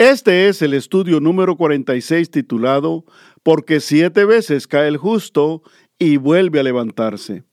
Este es el estudio número 46 titulado Porque siete veces cae el justo y vuelve a levantarse.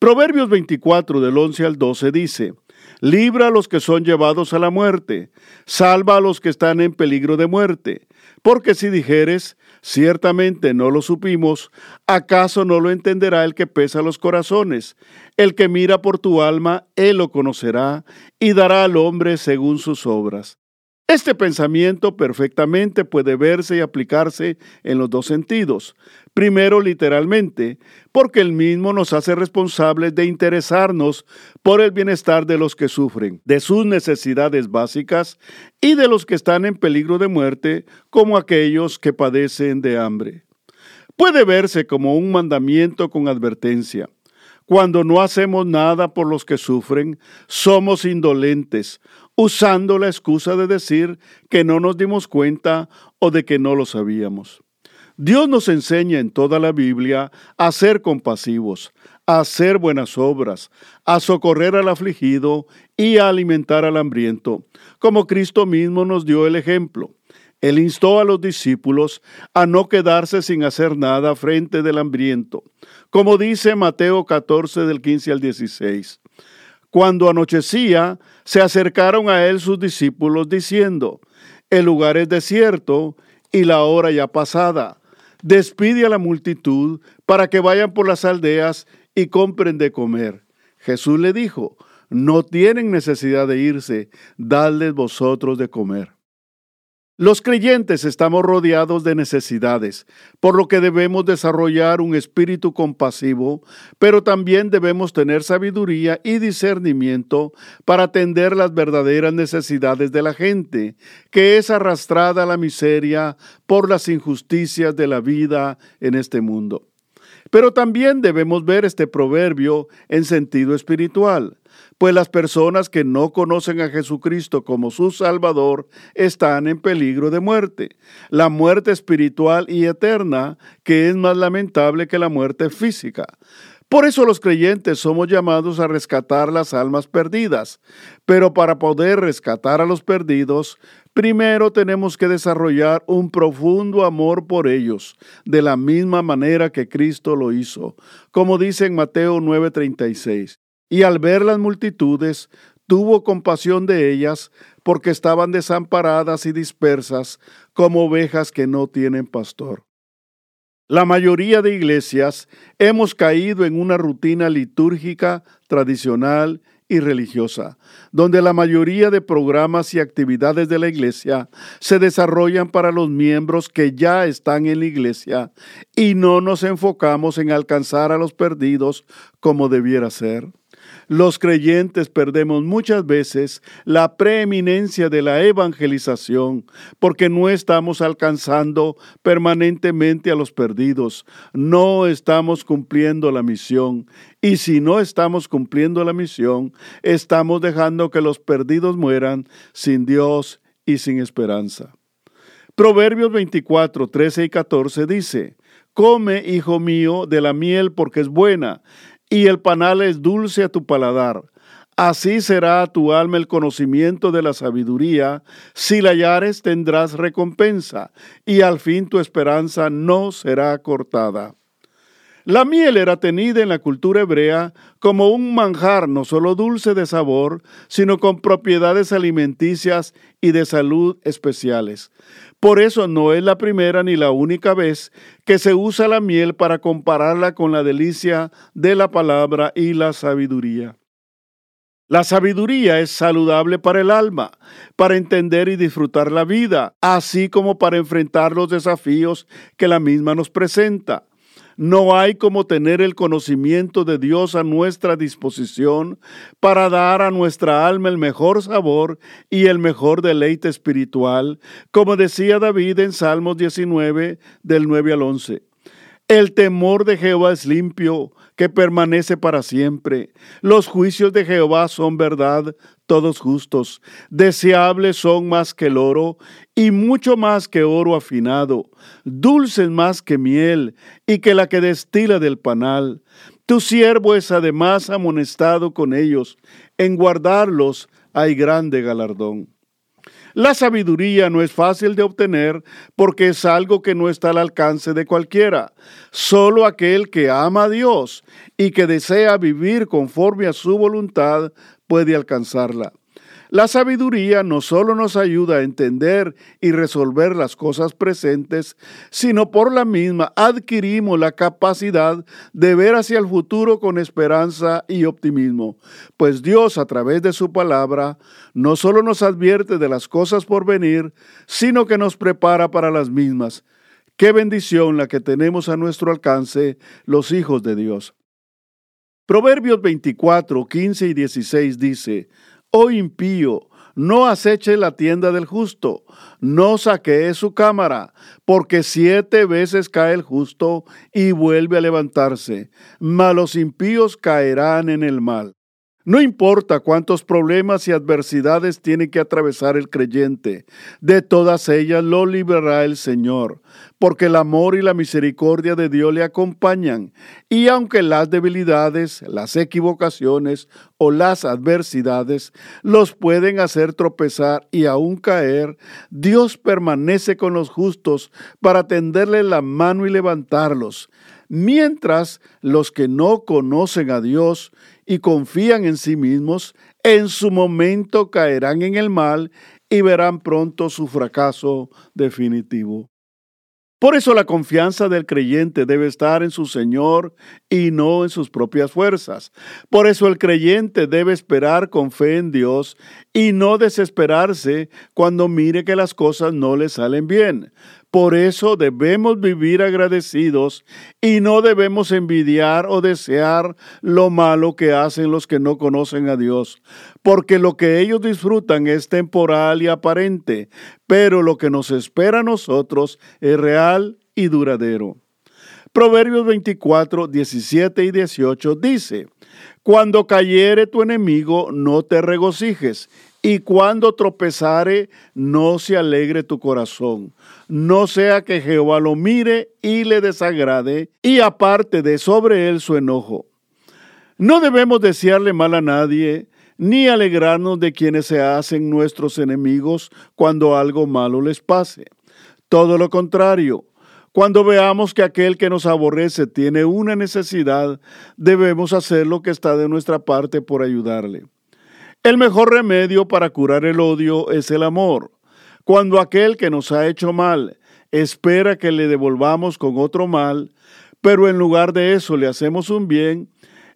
Proverbios 24 del 11 al 12 dice, Libra a los que son llevados a la muerte, salva a los que están en peligro de muerte, porque si dijeres, ciertamente no lo supimos, ¿acaso no lo entenderá el que pesa los corazones? El que mira por tu alma, él lo conocerá y dará al hombre según sus obras. Este pensamiento perfectamente puede verse y aplicarse en los dos sentidos. Primero, literalmente, porque el mismo nos hace responsables de interesarnos por el bienestar de los que sufren, de sus necesidades básicas y de los que están en peligro de muerte, como aquellos que padecen de hambre. Puede verse como un mandamiento con advertencia. Cuando no hacemos nada por los que sufren, somos indolentes, usando la excusa de decir que no nos dimos cuenta o de que no lo sabíamos. Dios nos enseña en toda la Biblia a ser compasivos, a hacer buenas obras, a socorrer al afligido y a alimentar al hambriento, como Cristo mismo nos dio el ejemplo. Él instó a los discípulos a no quedarse sin hacer nada frente del hambriento, como dice Mateo 14 del 15 al 16. Cuando anochecía, se acercaron a él sus discípulos diciendo, el lugar es desierto y la hora ya pasada. Despide a la multitud para que vayan por las aldeas y compren de comer. Jesús le dijo, no tienen necesidad de irse, dadles vosotros de comer. Los creyentes estamos rodeados de necesidades, por lo que debemos desarrollar un espíritu compasivo, pero también debemos tener sabiduría y discernimiento para atender las verdaderas necesidades de la gente, que es arrastrada a la miseria por las injusticias de la vida en este mundo. Pero también debemos ver este proverbio en sentido espiritual pues las personas que no conocen a Jesucristo como su Salvador están en peligro de muerte, la muerte espiritual y eterna, que es más lamentable que la muerte física. Por eso los creyentes somos llamados a rescatar las almas perdidas, pero para poder rescatar a los perdidos, primero tenemos que desarrollar un profundo amor por ellos, de la misma manera que Cristo lo hizo, como dice en Mateo 9:36 y al ver las multitudes, tuvo compasión de ellas, porque estaban desamparadas y dispersas como ovejas que no tienen pastor. La mayoría de iglesias hemos caído en una rutina litúrgica, tradicional y religiosa, donde la mayoría de programas y actividades de la iglesia se desarrollan para los miembros que ya están en la iglesia y no nos enfocamos en alcanzar a los perdidos como debiera ser. Los creyentes perdemos muchas veces la preeminencia de la evangelización porque no estamos alcanzando permanentemente a los perdidos, no estamos cumpliendo la misión y si no estamos cumpliendo la misión, estamos dejando que los perdidos mueran sin Dios y sin esperanza. Proverbios 24, 13 y 14 dice, Come, hijo mío, de la miel porque es buena y el panal es dulce a tu paladar. Así será a tu alma el conocimiento de la sabiduría. Si la hallares tendrás recompensa, y al fin tu esperanza no será cortada. La miel era tenida en la cultura hebrea como un manjar no solo dulce de sabor, sino con propiedades alimenticias y de salud especiales. Por eso no es la primera ni la única vez que se usa la miel para compararla con la delicia de la palabra y la sabiduría. La sabiduría es saludable para el alma, para entender y disfrutar la vida, así como para enfrentar los desafíos que la misma nos presenta. No hay como tener el conocimiento de Dios a nuestra disposición para dar a nuestra alma el mejor sabor y el mejor deleite espiritual, como decía David en Salmos 19 del 9 al 11. El temor de Jehová es limpio, que permanece para siempre. Los juicios de Jehová son verdad, todos justos. Deseables son más que el oro y mucho más que oro afinado, dulces más que miel y que la que destila del panal. Tu siervo es además amonestado con ellos. En guardarlos hay grande galardón. La sabiduría no es fácil de obtener porque es algo que no está al alcance de cualquiera. Solo aquel que ama a Dios y que desea vivir conforme a su voluntad puede alcanzarla. La sabiduría no solo nos ayuda a entender y resolver las cosas presentes, sino por la misma adquirimos la capacidad de ver hacia el futuro con esperanza y optimismo, pues Dios a través de su palabra no solo nos advierte de las cosas por venir, sino que nos prepara para las mismas. Qué bendición la que tenemos a nuestro alcance los hijos de Dios. Proverbios 24, 15 y 16 dice, oh impío, no aceche la tienda del justo, no saquee su cámara, porque siete veces cae el justo y vuelve a levantarse, mas los impíos caerán en el mal. No importa cuántos problemas y adversidades tiene que atravesar el creyente, de todas ellas lo librará el Señor, porque el amor y la misericordia de Dios le acompañan, y aunque las debilidades, las equivocaciones o las adversidades los pueden hacer tropezar y aún caer, Dios permanece con los justos para tenderle la mano y levantarlos mientras los que no conocen a Dios y confían en sí mismos, en su momento caerán en el mal y verán pronto su fracaso definitivo. Por eso la confianza del creyente debe estar en su Señor y no en sus propias fuerzas. Por eso el creyente debe esperar con fe en Dios y no desesperarse cuando mire que las cosas no le salen bien. Por eso debemos vivir agradecidos y no debemos envidiar o desear lo malo que hacen los que no conocen a Dios, porque lo que ellos disfrutan es temporal y aparente, pero lo que nos espera a nosotros es real y duradero. Proverbios 24, 17 y 18 dice, Cuando cayere tu enemigo, no te regocijes, y cuando tropezare, no se alegre tu corazón no sea que Jehová lo mire y le desagrade y aparte de sobre él su enojo. No debemos desearle mal a nadie, ni alegrarnos de quienes se hacen nuestros enemigos cuando algo malo les pase. Todo lo contrario, cuando veamos que aquel que nos aborrece tiene una necesidad, debemos hacer lo que está de nuestra parte por ayudarle. El mejor remedio para curar el odio es el amor. Cuando aquel que nos ha hecho mal espera que le devolvamos con otro mal, pero en lugar de eso le hacemos un bien,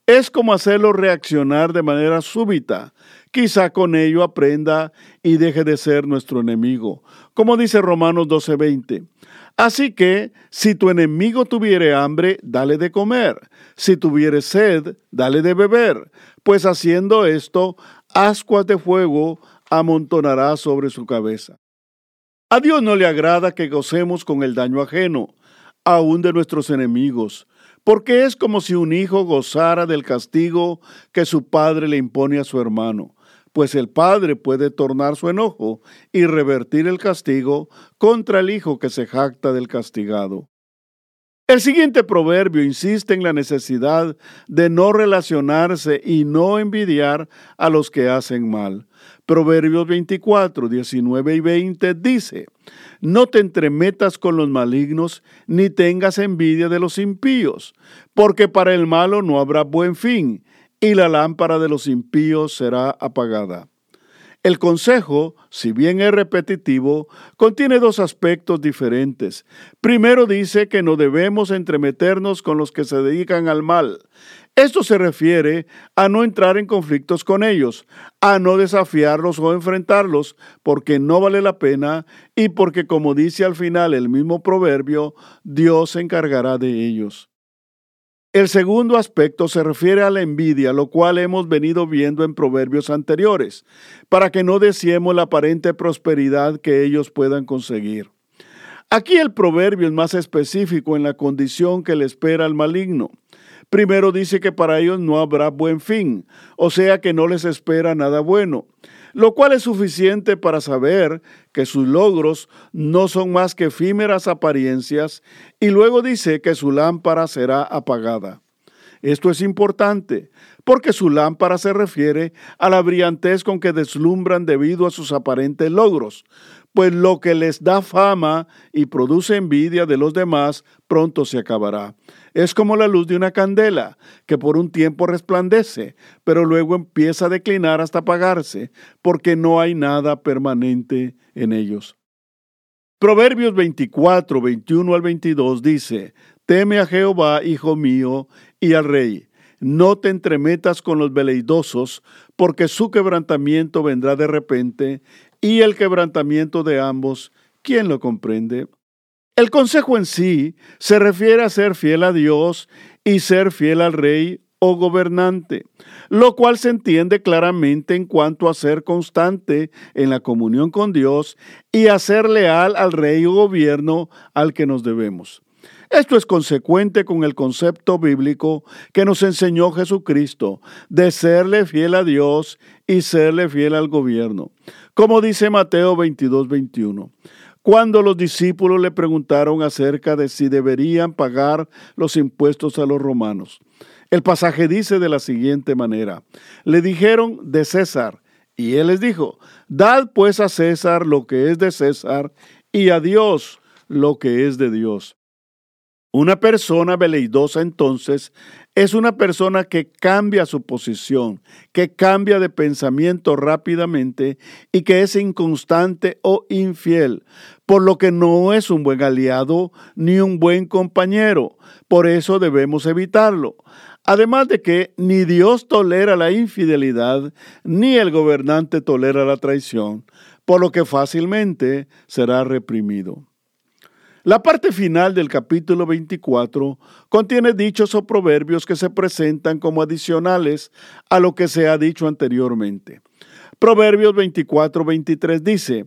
es como hacerlo reaccionar de manera súbita. Quizá con ello aprenda y deje de ser nuestro enemigo, como dice Romanos 12:20. Así que, si tu enemigo tuviere hambre, dale de comer, si tuviere sed, dale de beber, pues haciendo esto, ascuas de fuego amontonará sobre su cabeza. A Dios no le agrada que gocemos con el daño ajeno, aun de nuestros enemigos, porque es como si un hijo gozara del castigo que su padre le impone a su hermano, pues el padre puede tornar su enojo y revertir el castigo contra el hijo que se jacta del castigado. El siguiente proverbio insiste en la necesidad de no relacionarse y no envidiar a los que hacen mal. Proverbios 24, 19 y 20 dice, No te entremetas con los malignos, ni tengas envidia de los impíos, porque para el malo no habrá buen fin, y la lámpara de los impíos será apagada. El consejo, si bien es repetitivo, contiene dos aspectos diferentes. Primero dice que no debemos entremeternos con los que se dedican al mal. Esto se refiere a no entrar en conflictos con ellos, a no desafiarlos o enfrentarlos, porque no vale la pena y porque, como dice al final el mismo proverbio, Dios se encargará de ellos. El segundo aspecto se refiere a la envidia, lo cual hemos venido viendo en proverbios anteriores, para que no deseemos la aparente prosperidad que ellos puedan conseguir. Aquí el proverbio es más específico en la condición que le espera al maligno. Primero dice que para ellos no habrá buen fin, o sea que no les espera nada bueno, lo cual es suficiente para saber que sus logros no son más que efímeras apariencias, y luego dice que su lámpara será apagada. Esto es importante, porque su lámpara se refiere a la brillantez con que deslumbran debido a sus aparentes logros, pues lo que les da fama y produce envidia de los demás pronto se acabará. Es como la luz de una candela, que por un tiempo resplandece, pero luego empieza a declinar hasta apagarse, porque no hay nada permanente en ellos. Proverbios 24, 21 al 22 dice, Teme a Jehová, hijo mío, y al rey. No te entremetas con los veleidosos, porque su quebrantamiento vendrá de repente, y el quebrantamiento de ambos, ¿quién lo comprende? El consejo en sí se refiere a ser fiel a Dios y ser fiel al rey o gobernante, lo cual se entiende claramente en cuanto a ser constante en la comunión con Dios y a ser leal al rey o gobierno al que nos debemos. Esto es consecuente con el concepto bíblico que nos enseñó Jesucristo de serle fiel a Dios y serle fiel al gobierno, como dice Mateo 22, 21 cuando los discípulos le preguntaron acerca de si deberían pagar los impuestos a los romanos. El pasaje dice de la siguiente manera, le dijeron de César, y él les dijo, dad pues a César lo que es de César y a Dios lo que es de Dios. Una persona veleidosa entonces es una persona que cambia su posición, que cambia de pensamiento rápidamente y que es inconstante o infiel, por lo que no es un buen aliado ni un buen compañero. Por eso debemos evitarlo. Además de que ni Dios tolera la infidelidad, ni el gobernante tolera la traición, por lo que fácilmente será reprimido. La parte final del capítulo 24 contiene dichos o proverbios que se presentan como adicionales a lo que se ha dicho anteriormente. Proverbios 24-23 dice,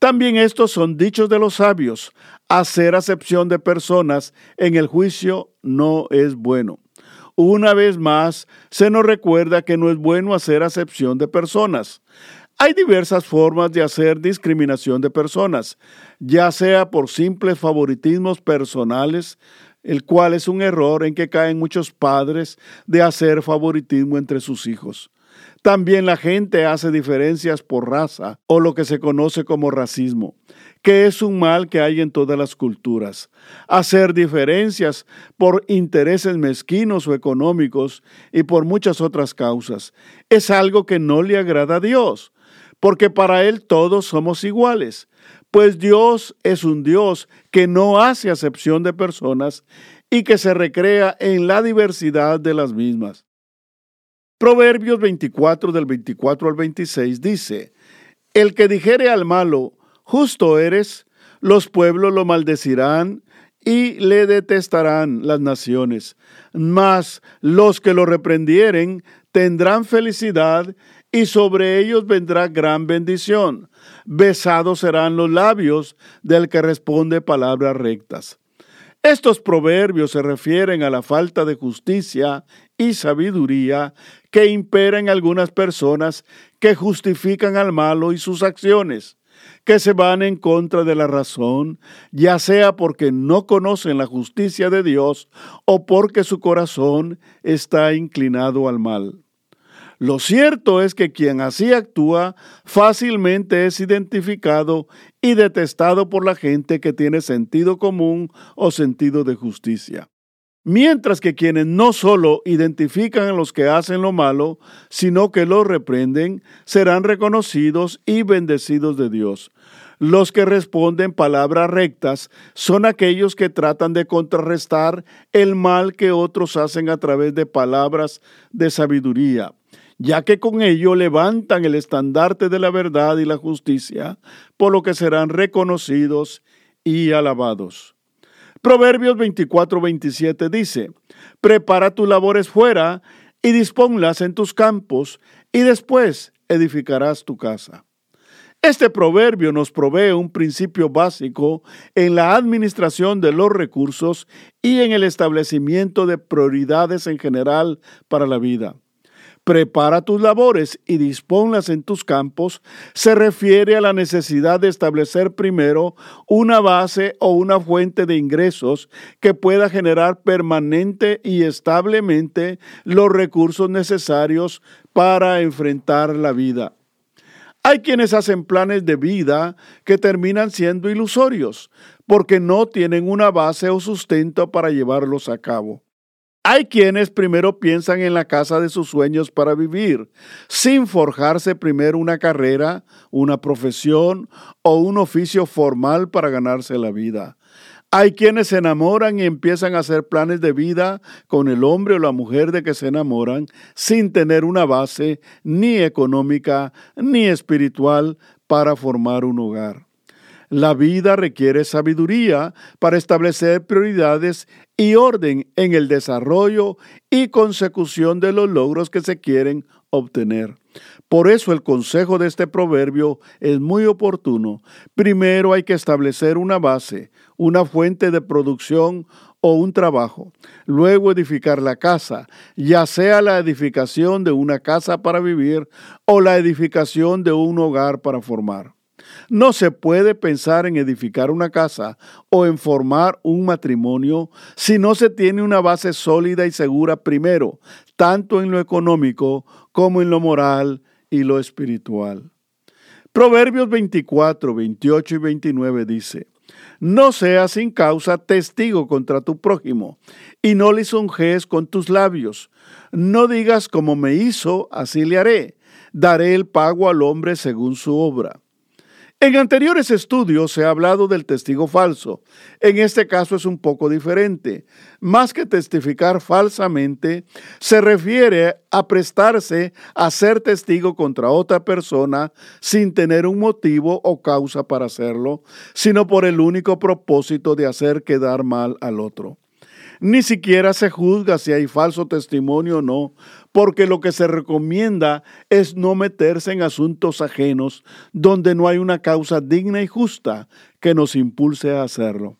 también estos son dichos de los sabios, hacer acepción de personas en el juicio no es bueno. Una vez más, se nos recuerda que no es bueno hacer acepción de personas. Hay diversas formas de hacer discriminación de personas, ya sea por simples favoritismos personales, el cual es un error en que caen muchos padres de hacer favoritismo entre sus hijos. También la gente hace diferencias por raza o lo que se conoce como racismo, que es un mal que hay en todas las culturas. Hacer diferencias por intereses mezquinos o económicos y por muchas otras causas es algo que no le agrada a Dios porque para Él todos somos iguales, pues Dios es un Dios que no hace acepción de personas y que se recrea en la diversidad de las mismas. Proverbios 24 del 24 al 26 dice, El que dijere al malo, justo eres, los pueblos lo maldecirán y le detestarán las naciones, mas los que lo reprendieren tendrán felicidad y sobre ellos vendrá gran bendición. Besados serán los labios del que responde palabras rectas. Estos proverbios se refieren a la falta de justicia y sabiduría que impera en algunas personas que justifican al malo y sus acciones, que se van en contra de la razón, ya sea porque no conocen la justicia de Dios o porque su corazón está inclinado al mal. Lo cierto es que quien así actúa fácilmente es identificado y detestado por la gente que tiene sentido común o sentido de justicia. Mientras que quienes no solo identifican a los que hacen lo malo, sino que los reprenden, serán reconocidos y bendecidos de Dios. Los que responden palabras rectas son aquellos que tratan de contrarrestar el mal que otros hacen a través de palabras de sabiduría ya que con ello levantan el estandarte de la verdad y la justicia, por lo que serán reconocidos y alabados. Proverbios 24-27 dice, prepara tus labores fuera y disponlas en tus campos, y después edificarás tu casa. Este proverbio nos provee un principio básico en la administración de los recursos y en el establecimiento de prioridades en general para la vida. Prepara tus labores y disponlas en tus campos se refiere a la necesidad de establecer primero una base o una fuente de ingresos que pueda generar permanente y establemente los recursos necesarios para enfrentar la vida. Hay quienes hacen planes de vida que terminan siendo ilusorios porque no tienen una base o sustento para llevarlos a cabo. Hay quienes primero piensan en la casa de sus sueños para vivir, sin forjarse primero una carrera, una profesión o un oficio formal para ganarse la vida. Hay quienes se enamoran y empiezan a hacer planes de vida con el hombre o la mujer de que se enamoran sin tener una base ni económica ni espiritual para formar un hogar. La vida requiere sabiduría para establecer prioridades y orden en el desarrollo y consecución de los logros que se quieren obtener. Por eso el consejo de este proverbio es muy oportuno. Primero hay que establecer una base, una fuente de producción o un trabajo. Luego edificar la casa, ya sea la edificación de una casa para vivir o la edificación de un hogar para formar. No se puede pensar en edificar una casa o en formar un matrimonio si no se tiene una base sólida y segura primero, tanto en lo económico como en lo moral y lo espiritual. Proverbios 24, 28 y 29 dice, No seas sin causa testigo contra tu prójimo, y no lisonjees con tus labios. No digas como me hizo, así le haré. Daré el pago al hombre según su obra. En anteriores estudios se ha hablado del testigo falso. En este caso es un poco diferente. Más que testificar falsamente, se refiere a prestarse a ser testigo contra otra persona sin tener un motivo o causa para hacerlo, sino por el único propósito de hacer quedar mal al otro. Ni siquiera se juzga si hay falso testimonio o no, porque lo que se recomienda es no meterse en asuntos ajenos donde no hay una causa digna y justa que nos impulse a hacerlo.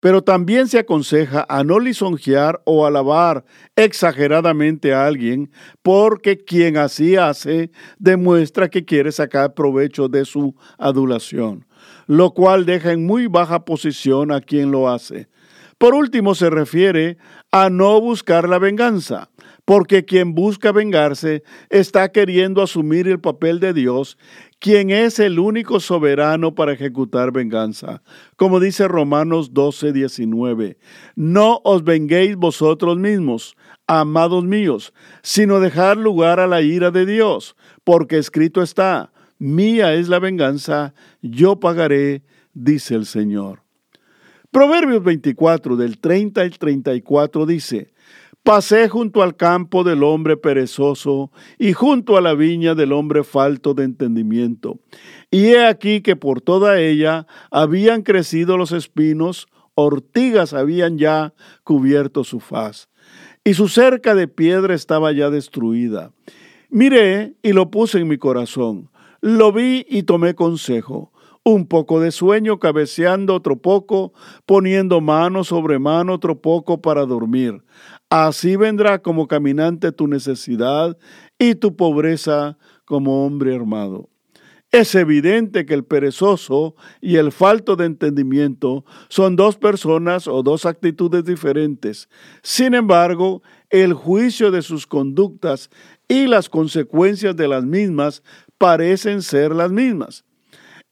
Pero también se aconseja a no lisonjear o alabar exageradamente a alguien, porque quien así hace demuestra que quiere sacar provecho de su adulación, lo cual deja en muy baja posición a quien lo hace por último, se refiere a no buscar la venganza, porque quien busca vengarse está queriendo asumir el papel de Dios, quien es el único soberano para ejecutar venganza. Como dice Romanos 12, 19, no os venguéis vosotros mismos, amados míos, sino dejar lugar a la ira de Dios, porque escrito está, mía es la venganza, yo pagaré, dice el Señor. Proverbios 24 del 30 al 34 dice, Pasé junto al campo del hombre perezoso y junto a la viña del hombre falto de entendimiento. Y he aquí que por toda ella habían crecido los espinos, ortigas habían ya cubierto su faz, y su cerca de piedra estaba ya destruida. Miré y lo puse en mi corazón, lo vi y tomé consejo un poco de sueño, cabeceando otro poco, poniendo mano sobre mano otro poco para dormir. Así vendrá como caminante tu necesidad y tu pobreza como hombre armado. Es evidente que el perezoso y el falto de entendimiento son dos personas o dos actitudes diferentes. Sin embargo, el juicio de sus conductas y las consecuencias de las mismas parecen ser las mismas.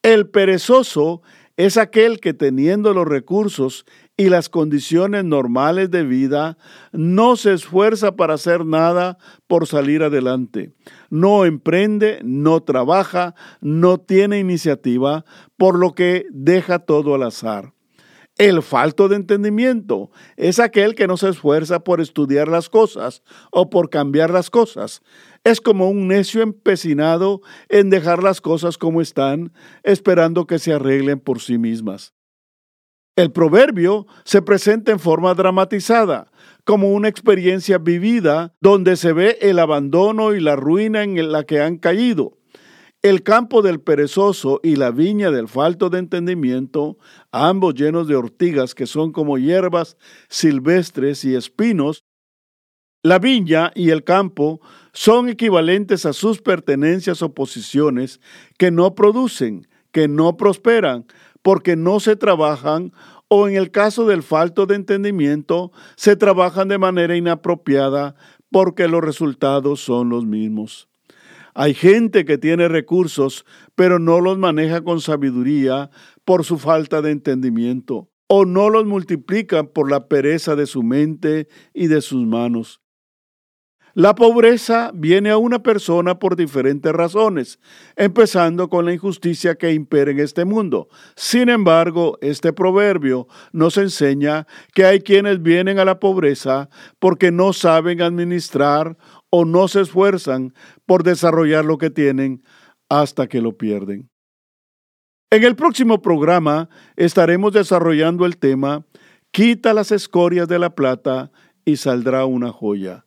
El perezoso es aquel que teniendo los recursos y las condiciones normales de vida, no se esfuerza para hacer nada por salir adelante. No emprende, no trabaja, no tiene iniciativa, por lo que deja todo al azar. El falto de entendimiento es aquel que no se esfuerza por estudiar las cosas o por cambiar las cosas. Es como un necio empecinado en dejar las cosas como están, esperando que se arreglen por sí mismas. El proverbio se presenta en forma dramatizada, como una experiencia vivida donde se ve el abandono y la ruina en la que han caído. El campo del perezoso y la viña del falto de entendimiento, ambos llenos de ortigas que son como hierbas silvestres y espinos, la viña y el campo son equivalentes a sus pertenencias o posiciones que no producen, que no prosperan, porque no se trabajan o en el caso del falto de entendimiento, se trabajan de manera inapropiada porque los resultados son los mismos. Hay gente que tiene recursos, pero no los maneja con sabiduría por su falta de entendimiento, o no los multiplica por la pereza de su mente y de sus manos. La pobreza viene a una persona por diferentes razones, empezando con la injusticia que impera en este mundo. Sin embargo, este proverbio nos enseña que hay quienes vienen a la pobreza porque no saben administrar o no se esfuerzan por desarrollar lo que tienen hasta que lo pierden. En el próximo programa estaremos desarrollando el tema Quita las escorias de la plata y saldrá una joya.